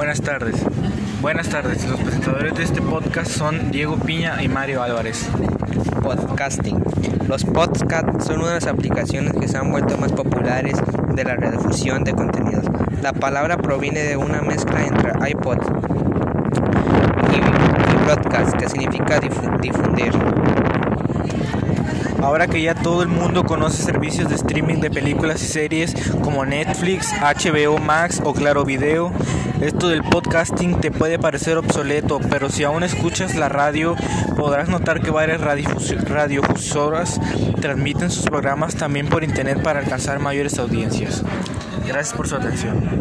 Buenas tardes. Buenas tardes. Los presentadores de este podcast son Diego Piña y Mario Álvarez. Podcasting. Los podcasts son una de las aplicaciones que se han vuelto más populares de la redifusión de contenidos. La palabra proviene de una mezcla entre iPod y, broadcast, que significa difu- difundir. Ahora que ya todo el mundo conoce servicios de streaming de películas y series como Netflix, HBO Max o Claro Video, esto del podcasting te puede parecer obsoleto, pero si aún escuchas la radio, podrás notar que varias radiofusoras transmiten sus programas también por internet para alcanzar mayores audiencias. Gracias por su atención.